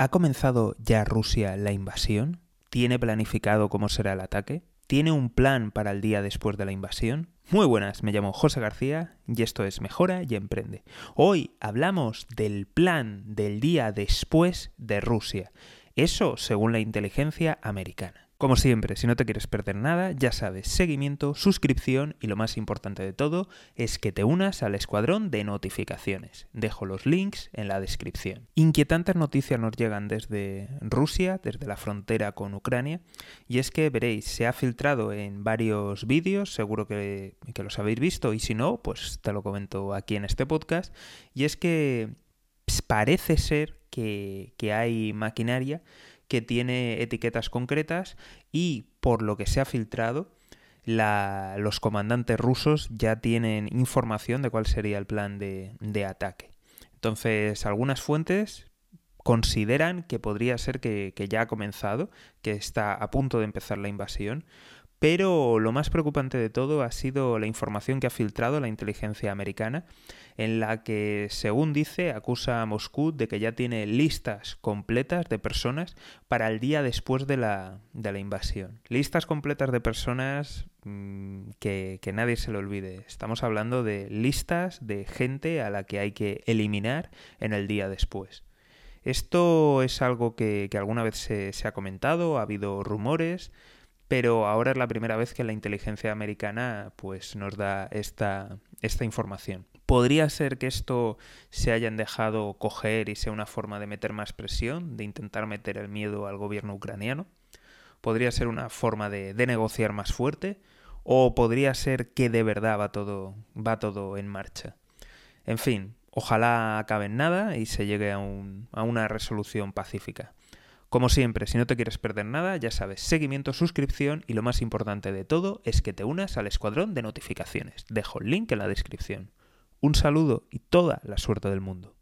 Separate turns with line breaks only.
¿Ha comenzado ya Rusia la invasión? ¿Tiene planificado cómo será el ataque? ¿Tiene un plan para el día después de la invasión? Muy buenas, me llamo José García y esto es Mejora y Emprende. Hoy hablamos del plan del día después de Rusia. Eso según la inteligencia americana. Como siempre, si no te quieres perder nada, ya sabes, seguimiento, suscripción y lo más importante de todo es que te unas al escuadrón de notificaciones. Dejo los links en la descripción. Inquietantes noticias nos llegan desde Rusia, desde la frontera con Ucrania, y es que veréis, se ha filtrado en varios vídeos, seguro que, los habéis visto, y si no, pues te lo comento aquí en este podcast, y es que parece ser que, hay maquinaria que tiene etiquetas concretas y por lo que se ha filtrado, los comandantes rusos ya tienen información de cuál sería el plan de, ataque. Entonces, algunas fuentes consideran que podría ser que, ya ha comenzado, que está a punto de empezar la invasión, pero lo más preocupante de todo ha sido la información que ha filtrado la inteligencia americana, en la que, según dice, acusa a Moscú de que ya tiene listas completas de personas para el día después de la, invasión. Listas completas de personas mm, que, nadie se lo olvide. Estamos hablando de listas de gente a la que hay que eliminar en el día después. Esto es algo que, alguna vez se, se ha comentado, ha habido rumores, pero ahora es la primera vez que la inteligencia americana pues, nos da esta, esta información. ¿Podría ser que esto se hayan dejado coger y sea una forma de meter más presión, de intentar meter el miedo al gobierno ucraniano? ¿Podría ser una forma de, negociar más fuerte? ¿O podría ser que de verdad va todo, va todo en marcha? En fin, ojalá acabe en nada y se llegue a, un, a una resolución pacífica. Como siempre, si no te quieres perder nada, ya sabes, seguimiento, suscripción y lo más importante de todo es que te unas al escuadrón de notificaciones. Dejo el link en la descripción. Un saludo y toda la suerte del mundo.